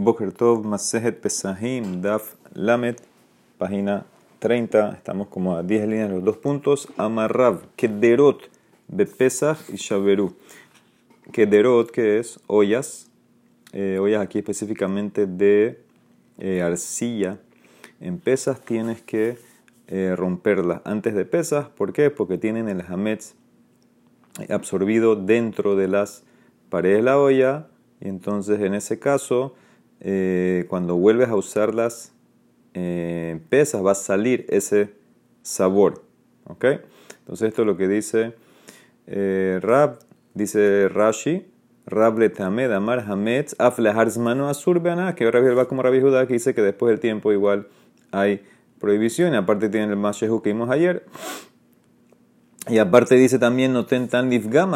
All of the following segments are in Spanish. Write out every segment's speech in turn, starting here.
Boker Tov, Pesahim, Daf Lamet, página 30. Estamos como a 10 líneas los dos puntos. Amarrav, Kederot, Bepesach y Shaveru. Kederot, que es ollas, eh, ollas aquí específicamente de eh, arcilla. En pesas tienes que eh, romperlas antes de pesas. ¿Por qué? Porque tienen el hametz absorbido dentro de las paredes de la olla. Y entonces en ese caso eh, cuando vuelves a usar las eh, pesas, va a salir ese sabor. ¿Ok? Entonces esto es lo que dice eh, Rab, dice Rashi, Rab le tamed amar hametz aflehar zmano asur que Rabbi va como Rabbi Judá que dice que después del tiempo igual hay prohibición. Aparte tiene el mashehu que vimos ayer. Y aparte dice también no tentan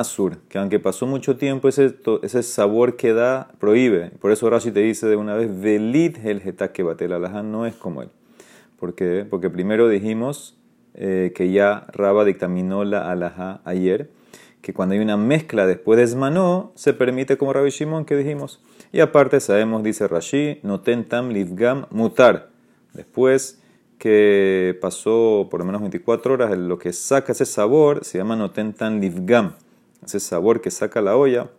sur que aunque pasó mucho tiempo, ese, ese sabor que da prohíbe. Por eso Rashi te dice de una vez, velit el que batel alajá no es como él. ¿Por qué? Porque primero dijimos eh, que ya Raba dictaminó la alajá ayer, que cuando hay una mezcla después de esmanó, se permite como Rabbi Shimon que dijimos. Y aparte sabemos, dice Rashi, no tentam livgam mutar. Después que pasó por lo menos 24 horas, lo que saca ese sabor se llama notentan livgam. Ese sabor que saca la olla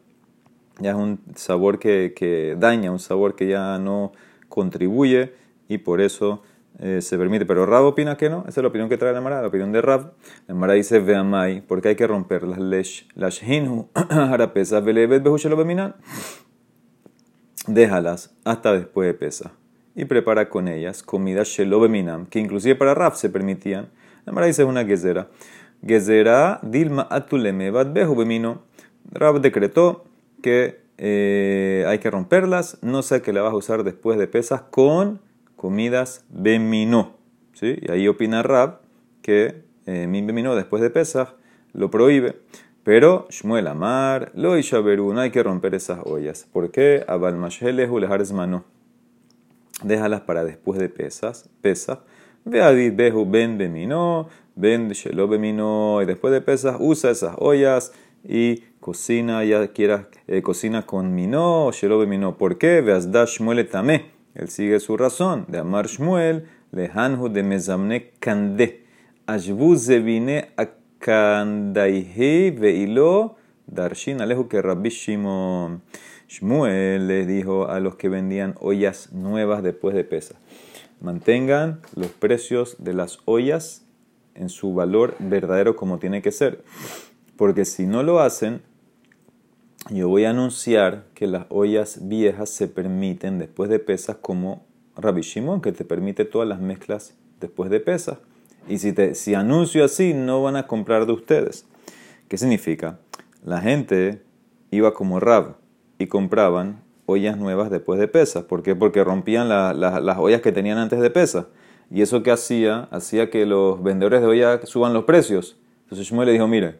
ya es un sabor que, daña, un sabor que ya no contribuye y por eso eh, se permite. Pero Rab opina que no, esa es la opinión que trae la Mara, la opinión de Rab. La Mara dice veamai, porque hay que romper las lesh, las hinhu, harapesa, velevet behushelo beminan. Déjalas hasta después de pesa y prepara con ellas comida shelobeminam, que inclusive para Raf se permitían. La Mara dice una gezera. Gezera dilma atuleme behu bemino. Raf decretó que eh, hay que romperlas, no sé que la vas a usar después de pesas con comidas bemino. ¿Sí? Y ahí opina Rab que eh, min bemino después de pesas lo prohíbe. Pero Shmuel Amar, lo y no hay que romper esas ollas. ¿Por qué? Abal Mashelehu mano déjalas para después de pesas, pesa. Veadit behu ben bemino, ben shelo bemino, y después de pesas usa esas ollas y cocina, ya quieras, eh, cocina con mino, shelo bemino. ¿Por qué? Veas da Shmuel tamé. Él sigue su razón. De amar Shmuel, lehanhu de mezamne kande. Ashbu zevine akandaihi veilo darshin alehu que rabbi Shimon. Shmuel les dijo a los que vendían ollas nuevas después de pesa, mantengan los precios de las ollas en su valor verdadero como tiene que ser. Porque si no lo hacen, yo voy a anunciar que las ollas viejas se permiten después de pesas como Rabbi Shimon, que te permite todas las mezclas después de pesas. Y si, te, si anuncio así, no van a comprar de ustedes. ¿Qué significa? La gente iba como Rab compraban ollas nuevas después de pesas. ¿Por qué? Porque rompían las ollas que tenían antes de pesas. Y eso que hacía, hacía que los vendedores de ollas suban los precios. Entonces Shmuel le dijo, mire,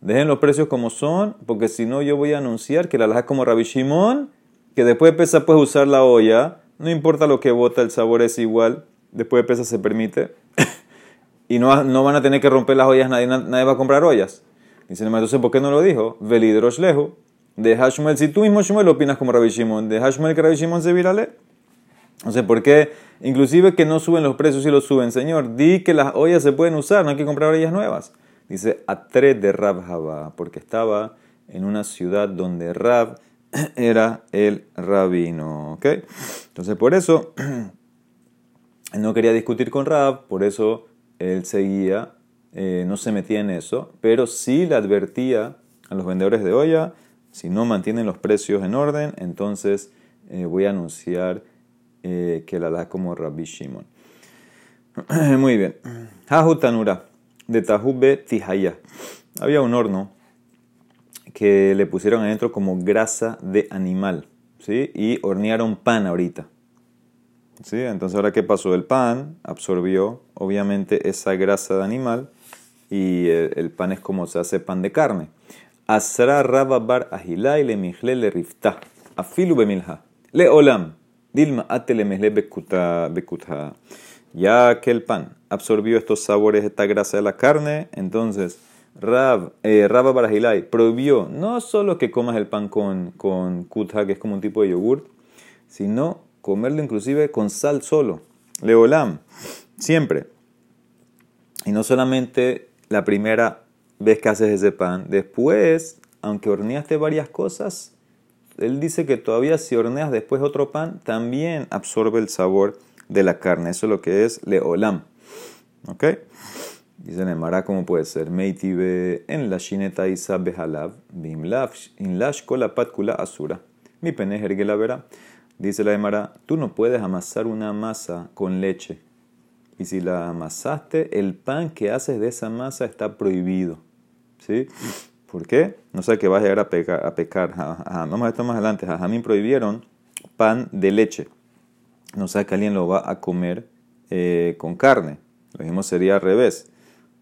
dejen los precios como son, porque si no yo voy a anunciar que la laja es como Rabbi Shimon, que después de pesas puedes usar la olla, no importa lo que bota, el sabor es igual, después de pesas se permite. y no, no van a tener que romper las ollas, nadie, nadie va a comprar ollas. Dice, entonces, ¿por qué no lo dijo? Velidrosh lejo de Hashmuel, si tú mismo Shmuel opinas como Rabbi Shimon, de Hashmuel que Rabbi Shimon se virale. No sé por qué, inclusive que no suben los precios y los suben. Señor, di que las ollas se pueden usar, no hay que comprar ollas nuevas. Dice Atre de Rab porque estaba en una ciudad donde Rab era el rabino. ¿ok? Entonces, por eso, no quería discutir con Rab, por eso él seguía, eh, no se metía en eso, pero sí le advertía a los vendedores de olla si no mantienen los precios en orden, entonces eh, voy a anunciar eh, que la da como Rabbi Shimon. Muy bien. Tanura, de Tahube Tihaya. Había un horno que le pusieron adentro como grasa de animal. ¿sí? Y hornearon pan ahorita. ¿sí? Entonces, ahora, ¿qué pasó? El pan absorbió, obviamente, esa grasa de animal y el pan es como se hace pan de carne. Asra Rabba Bar Ahilai le Mijle le Rifta. Afilu. Le Olam. Ya que el pan absorbió estos sabores, esta grasa de la carne, entonces Rab, eh, Rabba Bar Ahilai prohibió no solo que comas el pan con, con kutha, que es como un tipo de yogur, sino comerlo inclusive con sal solo. Leolam, siempre. Y no solamente la primera vez que haces ese pan, después, aunque horneaste varias cosas, él dice que todavía si horneas después otro pan, también absorbe el sabor de la carne. Eso es lo que es leolam. ¿Ok? Dice Nemara, ¿cómo puede ser? Meitibe en la shineta isa behalav, bimlav, in lash patkula asura. Mi que la verá. Dice la Emara, tú no puedes amasar una masa con leche. Y si la amasaste, el pan que haces de esa masa está prohibido. ¿Por qué? No sé que va a llegar a pecar. A pecar. Vamos a esto más adelante. Jamín prohibieron pan de leche. No sé que alguien lo va a comer eh, con carne. Lo mismo sería al revés.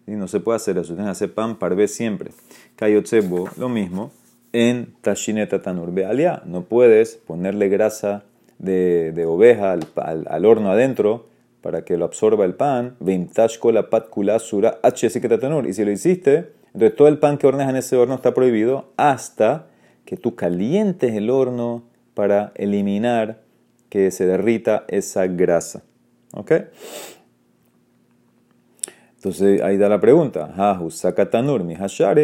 Y no se puede hacer eso. Que hacer pan vez siempre. Kayotsebo, lo mismo. En Tashineta Tanurbe Alia. No puedes ponerle grasa de, oveja al, horno adentro para que lo absorba el pan. la patkula sura Y si lo hiciste, entonces todo el pan que horneas en ese horno está prohibido hasta que tú calientes el horno para eliminar que se derrita esa grasa. ¿Ok? Entonces ahí da la pregunta.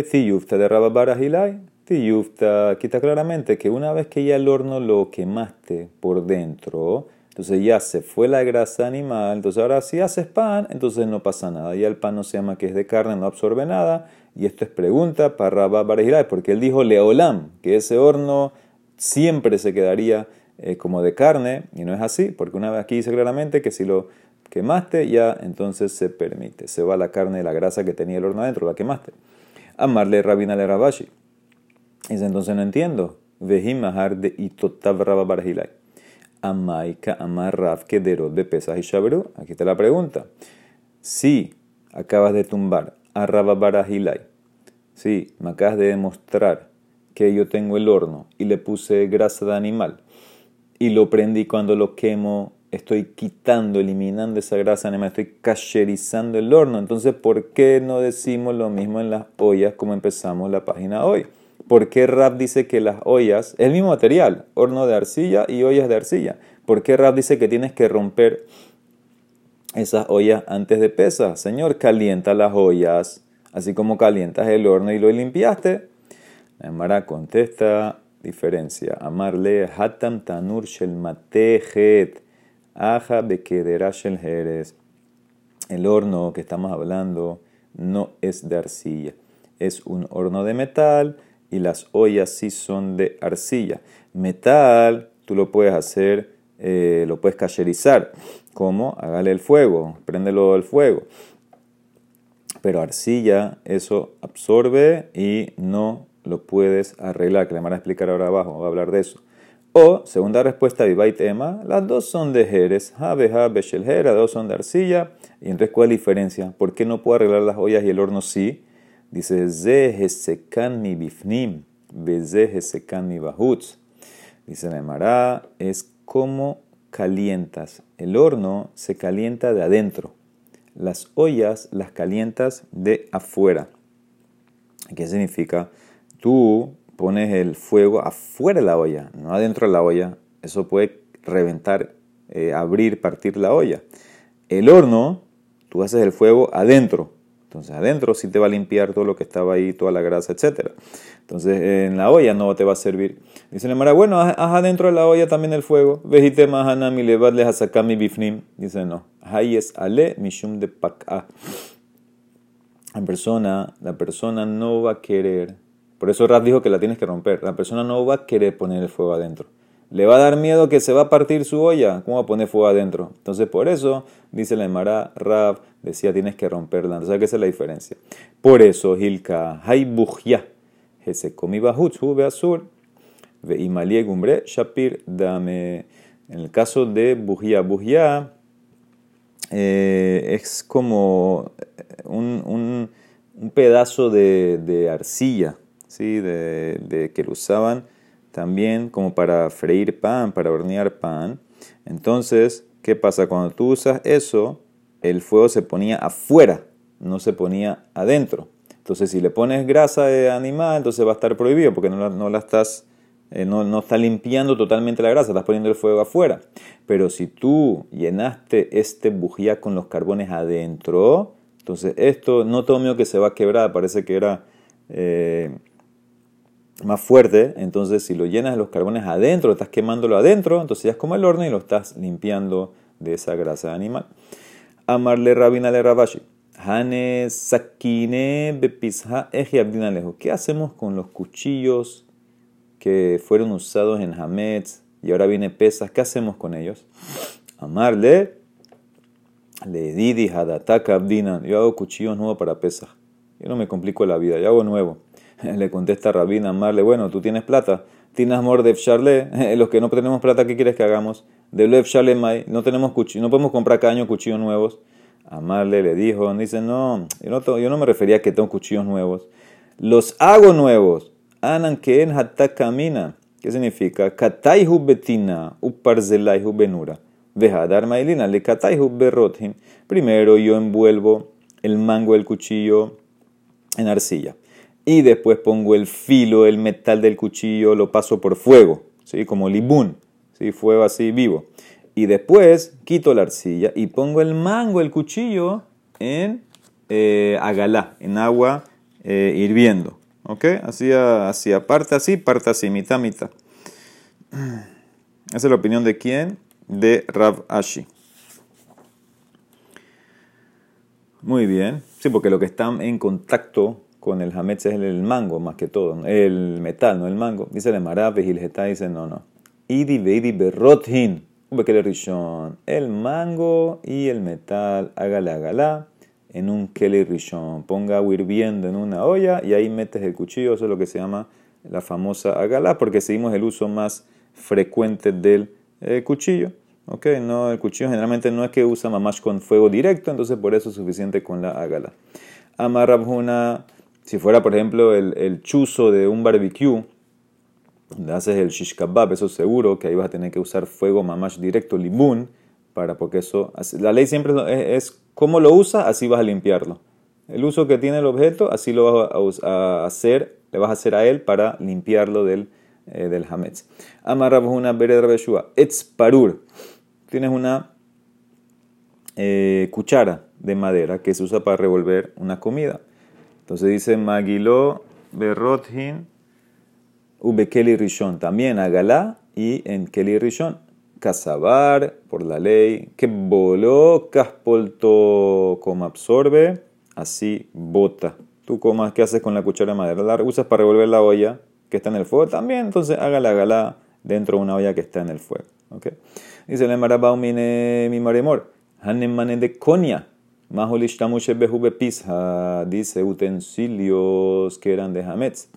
Tiyufta de. Tiyufta quita claramente que una vez que ya el horno lo quemaste por dentro, entonces ya se fue la grasa animal. Entonces ahora si haces pan, entonces no pasa nada. Ya el pan no se llama que es de carne, no absorbe nada. Y esto es pregunta para rababarahilai, porque él dijo leolam, que ese horno siempre se quedaría eh, como de carne, y no es así, porque una vez aquí dice claramente que si lo quemaste, ya entonces se permite. Se va la carne y la grasa que tenía el horno adentro, la quemaste. Amarle rabina le rabashi. Dice, entonces no entiendo. Vejim mahar de itotav rababarahilai. Amaika amar raf kedero de pesas y. Aquí está la pregunta. Si acabas de tumbar a si me acabas de demostrar que yo tengo el horno y le puse grasa de animal, y lo prendí cuando lo quemo, estoy quitando, eliminando esa grasa animal, estoy cacherizando el horno. Entonces, ¿por qué no decimos lo mismo en las ollas como empezamos la página hoy? ¿Por qué Rap dice que las ollas, el mismo material, horno de arcilla y ollas de arcilla? ¿Por qué Rap dice que tienes que romper esas ollas antes de pesar? Señor, calienta las ollas, así como calientas el horno y lo limpiaste. Mara contesta, diferencia. Amarle hatam tanur shel matejet. Aja bekedera shel jerez. El horno que estamos hablando no es de arcilla. Es un horno de metal y las ollas sí son de arcilla. Metal, tú lo puedes hacer, eh, lo puedes cacherizar. ¿Cómo? Hágale el fuego, préndelo al fuego. Pero arcilla, eso absorbe y no lo puedes arreglar, que le van a explicar ahora abajo, va a hablar de eso. O, segunda respuesta, Vivait tema las dos son de Jerez, Jabeja, Beshelhera, dos son de arcilla. Y entonces, ¿cuál es la diferencia? ¿Por qué no puedo arreglar las ollas y el horno sí? Dice, Zehesekan mi bifnim, Bezehesekan mi bahutz. Dice la es como calientas. El horno se calienta de adentro. Las ollas las calientas de afuera. ¿Qué significa? tú pones el fuego afuera de la olla, no adentro de la olla, eso puede reventar, eh, abrir, partir la olla. El horno, tú haces el fuego adentro. Entonces adentro sí te va a limpiar todo lo que estaba ahí, toda la grasa, etc. Entonces en la olla no te va a servir. Dice la Mara, bueno, haz, adentro de la olla también el fuego. Vejite mahanami levadle mi bifnim. Dice no. es ale mishum de pak'a. La persona, la persona no va a querer por eso Raf dijo que la tienes que romper. La persona no va a querer poner el fuego adentro. Le va a dar miedo que se va a partir su olla. ¿Cómo va a poner fuego adentro? Entonces, por eso, dice la Emara, Rab decía tienes que romperla. Entonces, ¿qué es la diferencia? Por eso, Hilka, hay bujya. Ese comi ve azul. Ve imalie gumbre, shapir, dame. En el caso de bujya, bujya eh, es como un, pedazo de, de arcilla ¿sí? de, que lo usaban también como para freír pan, para hornear pan. Entonces, ¿qué pasa? Cuando tú usas eso, el fuego se ponía afuera, no se ponía adentro. Entonces, si le pones grasa de animal, entonces va a estar prohibido porque no la, no la estás eh, no, no está limpiando totalmente la grasa, estás poniendo el fuego afuera. Pero si tú llenaste este bujía con los carbones adentro, entonces esto no todo mío que se va a quebrar, parece que era eh, más fuerte. Entonces si lo llenas de los carbones adentro, estás quemándolo adentro, entonces ya es como el horno y lo estás limpiando de esa grasa animal. Amarle rabina le rabashi. Hane sakine bepisha lejos. ¿Qué hacemos con los cuchillos que fueron usados en Hametz y ahora viene pesas? ¿Qué hacemos con ellos? Amarle le didi hadataka abdinan. Yo hago cuchillos nuevos para pesas. Yo no me complico la vida, yo hago nuevo. Le contesta Rabina Amarle, bueno, tú tienes plata. Tienes amor de Charle. Los que no tenemos plata, ¿qué quieres que hagamos? De Lev Mai, no tenemos cuchillos, no podemos comprar cada año cuchillos nuevos. Amarle le dijo, dice, no, yo no, yo no me refería a que tengo cuchillos nuevos. Los hago nuevos. Anan que en camina. ¿Qué significa? Kataihu betina, uparzelaihu benura. Vejadar mailina, le kataihu. Primero yo envuelvo el mango del cuchillo en arcilla. Y después pongo el filo, el metal del cuchillo, lo paso por fuego, ¿sí? como libún, ¿sí? fuego así vivo y después quito la arcilla y pongo el mango, el cuchillo, en eh, agalá, en agua eh, hirviendo. ¿Ok? Así, así, parte así, parte así, mitad, mitad. Esa es la opinión de quién? De Rav Ashi. Muy bien. Sí, porque lo que está en contacto con el hametz es el mango, más que todo. El metal, no el mango. Dice el Marab, dice no, no. Idi veidi berrothin el mango y el metal, hágala, hágala, en un keli rishon. Ponga agua hirviendo en una olla y ahí metes el cuchillo, eso es lo que se llama la famosa agala, porque seguimos el uso más frecuente del eh, cuchillo. Okay, no, el cuchillo generalmente no es que usa mamash con fuego directo, entonces por eso es suficiente con la agala. Amarrabjuna, si fuera por ejemplo el, el chuzo de un barbecue, haces el shish kebab, eso seguro que ahí vas a tener que usar fuego mamash directo, libún, para, porque eso, la ley siempre es, es cómo lo usas, así vas a limpiarlo. El uso que tiene el objeto, así lo vas a, hacer, le vas a hacer a él para limpiarlo del, eh, del hametz. Amarramos una beredra beshua, etz parur. Tienes una eh, cuchara de madera que se usa para revolver una comida. Entonces dice Magilo berrothin Ube Keli Rishon, también Agalá y en Keli Rishon. Casabar, por la ley, que voló, caspolto, como absorbe, así bota. Tú comas, ¿qué haces con la cuchara de madera? La usas para revolver la olla que está en el fuego también, entonces hágala, hágala dentro de una olla que está en el fuego. ¿okay? Dice el mine mi maremor, mane de conia. Dice utensilios que eran de Hametz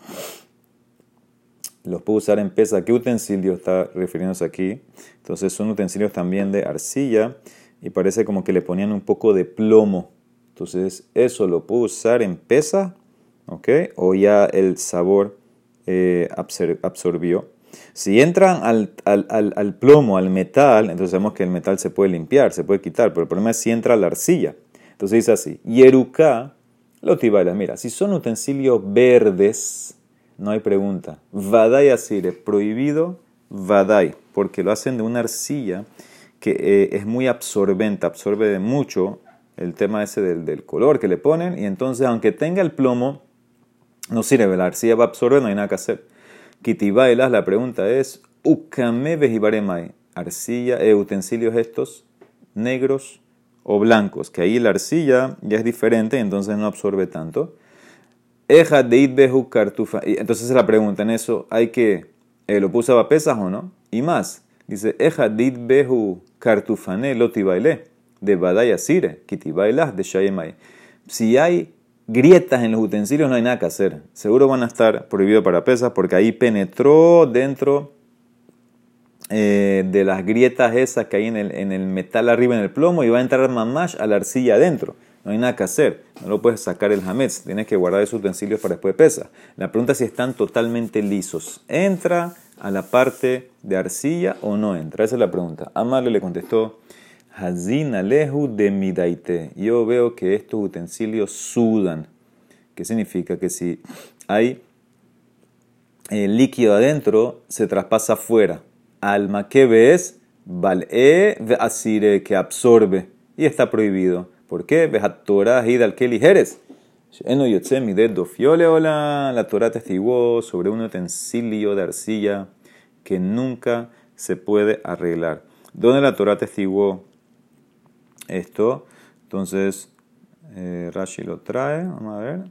los puedo usar en pesa. ¿Qué utensilio está refiriéndose aquí? Entonces son utensilios también de arcilla y parece como que le ponían un poco de plomo. Entonces eso lo puedo usar en pesa, ¿ok? O ya el sabor eh, absorbió. Si entran al, al, plomo, al metal, entonces sabemos que el metal se puede limpiar, se puede quitar, pero el problema es si entra la arcilla. Entonces dice así, yeruka, lo tibailas, mira, si son utensilios verdes, no hay pregunta. Vadai asire, prohibido vadai, porque lo hacen de una arcilla que eh, es muy absorbente, absorbe mucho el tema ese del, color que le ponen, y entonces aunque tenga el plomo, no sirve, la arcilla va a absorber, no hay nada que hacer. Kitibailas, la pregunta es, ukame vejibaremai, arcilla, e utensilios estos, negros o blancos, que ahí la arcilla ya es diferente, entonces no absorbe tanto. Eja behu cartufa. Entonces la pregunta en eso, hay que, eh, ¿lo puso a pesas o no? Y más, dice, Eja behu cartufane baile de badaya sire, kitibailas de shayemai. Si hay grietas en los utensilios no hay nada que hacer. Seguro van a estar prohibidos para pesas porque ahí penetró dentro eh, de las grietas esas que hay en el, en el metal arriba en el plomo y va a entrar mamash a la arcilla adentro no hay nada que hacer. No lo puedes sacar el hametz. Tienes que guardar esos utensilios para después pesa. La pregunta es si están totalmente lisos. ¿Entra a la parte de arcilla o no entra? Esa es la pregunta. Amale le contestó, Hazin alehu de. Yo veo que estos utensilios sudan. ¿Qué significa? Que si hay el líquido adentro se traspasa afuera. Alma que ves, val'e asire que absorbe y está prohibido. ¿Por qué? Torah al que ligeres. Eno yotze mi dedo fiole hola. La Torah testiguó sobre un utensilio de arcilla que nunca se puede arreglar. ¿Dónde la Torah testiguó esto? Entonces, eh, Rashi lo trae. Vamos a ver.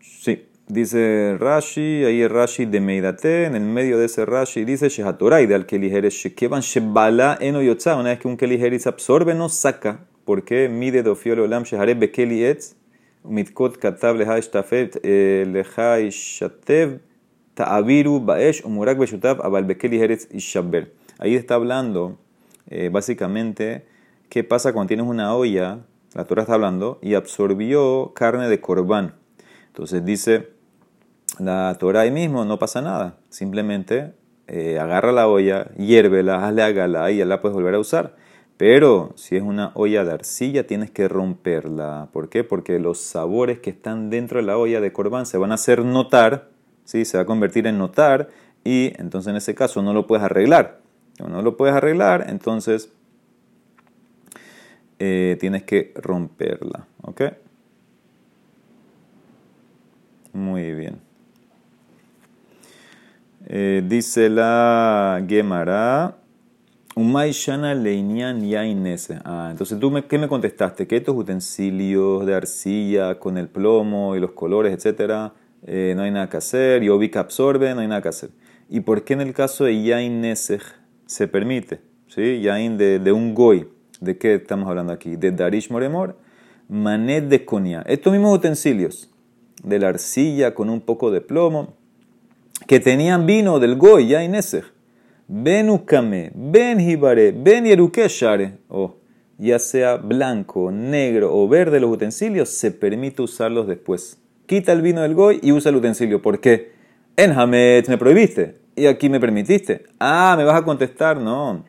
Sí, dice Rashi, ahí es Rashi de Meidate, en el medio de ese Rashi dice Shehatorai de al Keliheres Shekevan Shebala Eno Yotza, una vez que un Keliheres absorbe, no saca. ¿Por qué? Mide dofiol olam shehare bekeli etz, mitkot katab leha ishtafet eh, leha ishatev ta'aviru baesh umurak beshutav abal bekeli heretz ishaber. Ahí está hablando eh, básicamente qué pasa cuando tienes una olla, la Torah está hablando, y absorbió carne de corbán. Entonces dice la Torah ahí mismo, no pasa nada. Simplemente eh, agarra la olla, hiérvela, hazle a y ya la puedes volver a usar. Pero si es una olla de arcilla, tienes que romperla. ¿Por qué? Porque los sabores que están dentro de la olla de corbán se van a hacer notar, ¿sí? se va a convertir en notar, y entonces en ese caso no lo puedes arreglar. no lo puedes arreglar, entonces eh, tienes que romperla. ¿Ok? Muy bien. Eh, dice la Gemara. Umay shana leinian yainese. Ah, entonces tú me, ¿qué me contestaste? Que estos utensilios de arcilla con el plomo y los colores, etcétera, eh, no hay nada que hacer. Y que absorbe, no hay nada que hacer. ¿Y por qué en el caso de yainesej se permite? ¿Sí? Yain de, de, un goy. ¿De qué estamos hablando aquí? De Darish Moremor. Manet de conia. Estos mismos utensilios de la arcilla con un poco de plomo que tenían vino del goy, yainesej Ben Ukame, Ben Hibare, Ben Yerukeshare, o ya sea blanco, negro o verde los utensilios, se permite usarlos después. Quita el vino del goy y usa el utensilio. ¿Por qué? En Hamet me prohibiste y aquí me permitiste. Ah, me vas a contestar, no.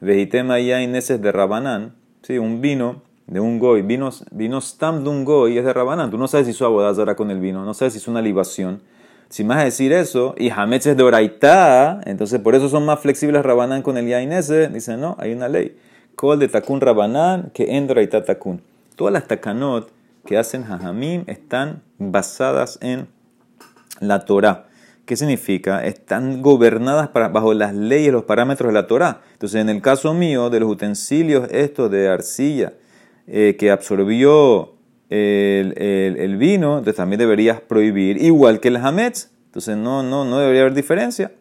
Vejitema ya ineses de Rabanán, sí, un vino de un goy, vino, vino stam de un goy es de Rabanán. Tú no sabes si su abodazara con el vino, no sabes si es una libación. Si a decir eso, y Hametz es de Oraitá, entonces por eso son más flexibles Rabanán con el Yainese, dice no, hay una ley. Kol de Takun Rabanán que en Doraitá Takun. Todas las takanot que hacen Jajamim están basadas en la Torah. ¿Qué significa? Están gobernadas bajo las leyes, los parámetros de la Torah. Entonces, en el caso mío, de los utensilios estos de arcilla eh, que absorbió el, vino, entonces también deberías prohibir, igual que el hametz. Entonces no, no, no debería haber diferencia.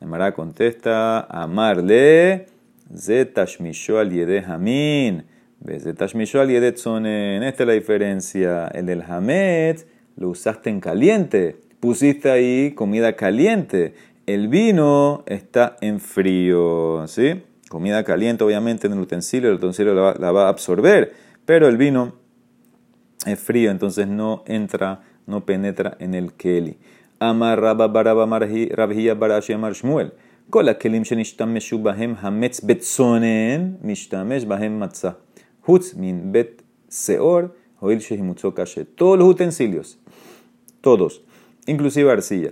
Nemara contesta, amarle, zetashmisho al yede hamin, zetashmisho al yede tzonen. Esta es la diferencia. El del hametz lo usaste en caliente, pusiste ahí comida caliente. El vino está en frío, ¿sí? Comida caliente, obviamente, en el utensilio, el utensilio la, la va a absorber, pero el vino es frío, entonces no entra, no penetra en el keli. Amar Rabba Baraba Rabhia Barashi Amar Shmuel. כל הכלים שנשתמשו בהם המץ בצונן, משתמש בהם מצה. חוץ מן בית שאור, הואיל שהימוצו קשה. Todos los utensilios, todos, inclusive arcilla,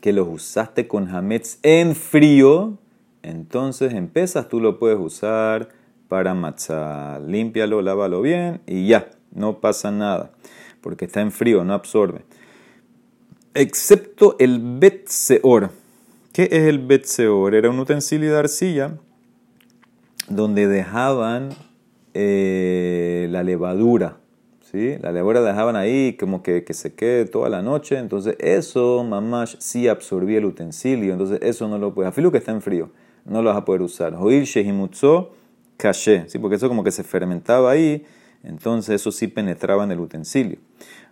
que los usaste con hametz en frío, entonces en pesas tú lo puedes usar para matzah. Límpialo, lávalo bien y ya no pasa nada, porque está en frío, no absorbe. Excepto el betseor. ¿Qué es el betseor? Era un utensilio de arcilla donde dejaban eh, la levadura. ¿sí? La levadura dejaban ahí como que, que, se quede toda la noche. Entonces eso, mamás, sí absorbía el utensilio. Entonces eso no lo puedes. Afilo que está en frío. No lo vas a poder usar. Hoil shehimutzo caché. ¿sí? Porque eso como que se fermentaba ahí entonces eso sí penetraba en el utensilio.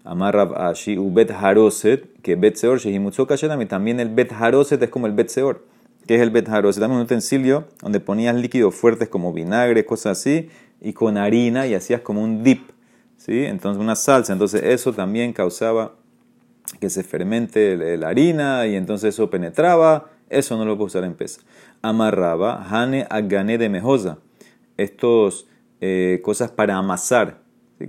Amarrab ashi ubet haroset, que bet seor y también el bet haroset es como el bet seor. ¿Qué es el bet haroset? También un utensilio donde ponías líquidos fuertes como vinagre, cosas así, y con harina y hacías como un dip, ¿sí? Entonces una salsa. Entonces eso también causaba que se fermente la harina y entonces eso penetraba. Eso no lo puedo usar en pesa. Amarraba hane agane de mejosa. Estos eh, cosas para amasar,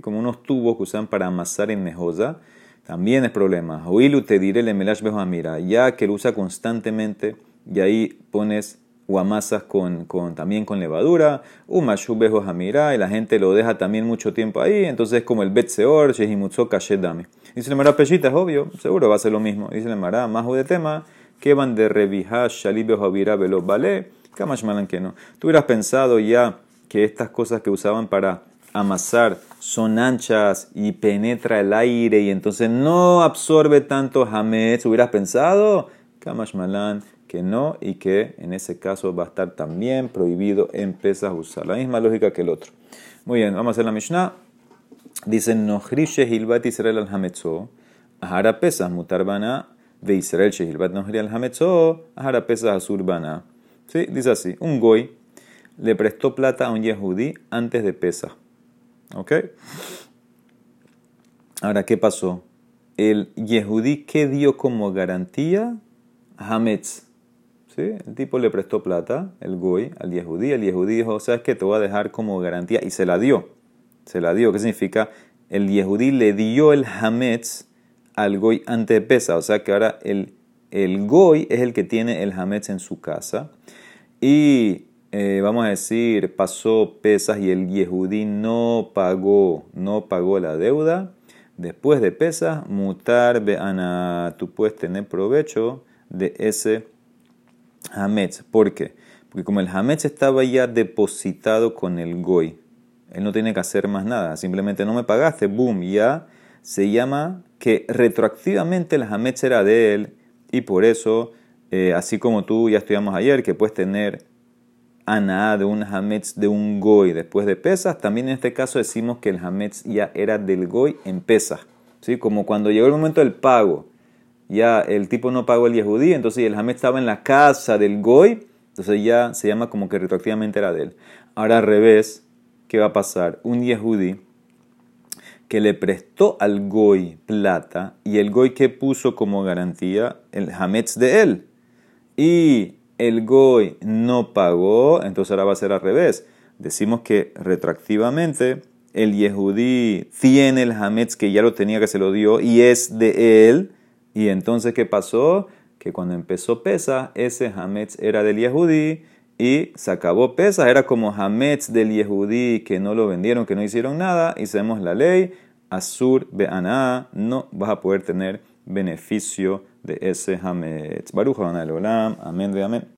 como unos tubos que usan para amasar en mejosa. también es problema. Oilu te diré le melash mira, ya que lo usa constantemente y ahí pones o amasas con, también con levadura, umashu bejo hamira, y la gente lo deja también mucho tiempo ahí, entonces es como el betseor, shehimutzo dame. Dice el Mará Peshita, es obvio, seguro va a ser lo mismo. Dice el Mará, más de tema, que van de revija shalib javira velo vale, kamash malan que no. Tú hubieras pensado ya que estas cosas que usaban para amasar son anchas y penetra el aire y entonces no absorbe tanto hametz, hubieras pensado, kamash malan que no y que en ese caso va a estar también prohibido en pesas usar. La misma lógica que el otro. Muy bien, vamos a hacer la Mishnah. Dice, Nohri Shehilbat Israel al Hametzo, Ahara pesas mutarbana de Israel Shehilbat Nohri al Hametzo, Ahara pesas asurbana. ¿Sí? Dice así, un goy le prestó plata a un yehudí antes de pesa. ¿Ok? Ahora, ¿qué pasó? El yehudí, ¿qué dio como garantía? Hametz. El tipo le prestó plata, el goy, al yehudí. El yehudí dijo, ¿sabes qué? Te voy a dejar como garantía. Y se la dio. Se la dio. ¿Qué significa? El yehudí le dio el hametz al goy ante de pesa. O sea que ahora el, el goy es el que tiene el hametz en su casa. Y eh, vamos a decir, pasó pesas y el yehudí no pagó, no pagó la deuda. Después de pesas, mutar ana, tú puedes tener provecho de ese Hametz. ¿Por qué? Porque como el Hametz estaba ya depositado con el Goy, él no tiene que hacer más nada. Simplemente no me pagaste, boom, ya se llama que retroactivamente el Hametz era de él y por eso, eh, así como tú ya estudiamos ayer, que puedes tener ana de un Hametz de un Goy después de pesas, también en este caso decimos que el Hametz ya era del Goy en pesas. ¿sí? Como cuando llegó el momento del pago ya el tipo no pagó el Yehudí, entonces el Hamed estaba en la casa del Goy, entonces ya se llama como que retroactivamente era de él. Ahora al revés, ¿qué va a pasar? Un Yehudí que le prestó al Goy plata y el Goy que puso como garantía el Hametz de él. Y el Goy no pagó, entonces ahora va a ser al revés. Decimos que retroactivamente el Yehudí tiene el Hametz que ya lo tenía que se lo dio y es de él y entonces, ¿qué pasó? Que cuando empezó Pesa, ese Hametz era del Yehudí y se acabó Pesa, era como Hametz del Yehudí que no lo vendieron, que no hicieron nada, sabemos la ley, Asur Be'aná, no vas a poder tener beneficio de ese Hametz. Baruch Olam, amén de amén.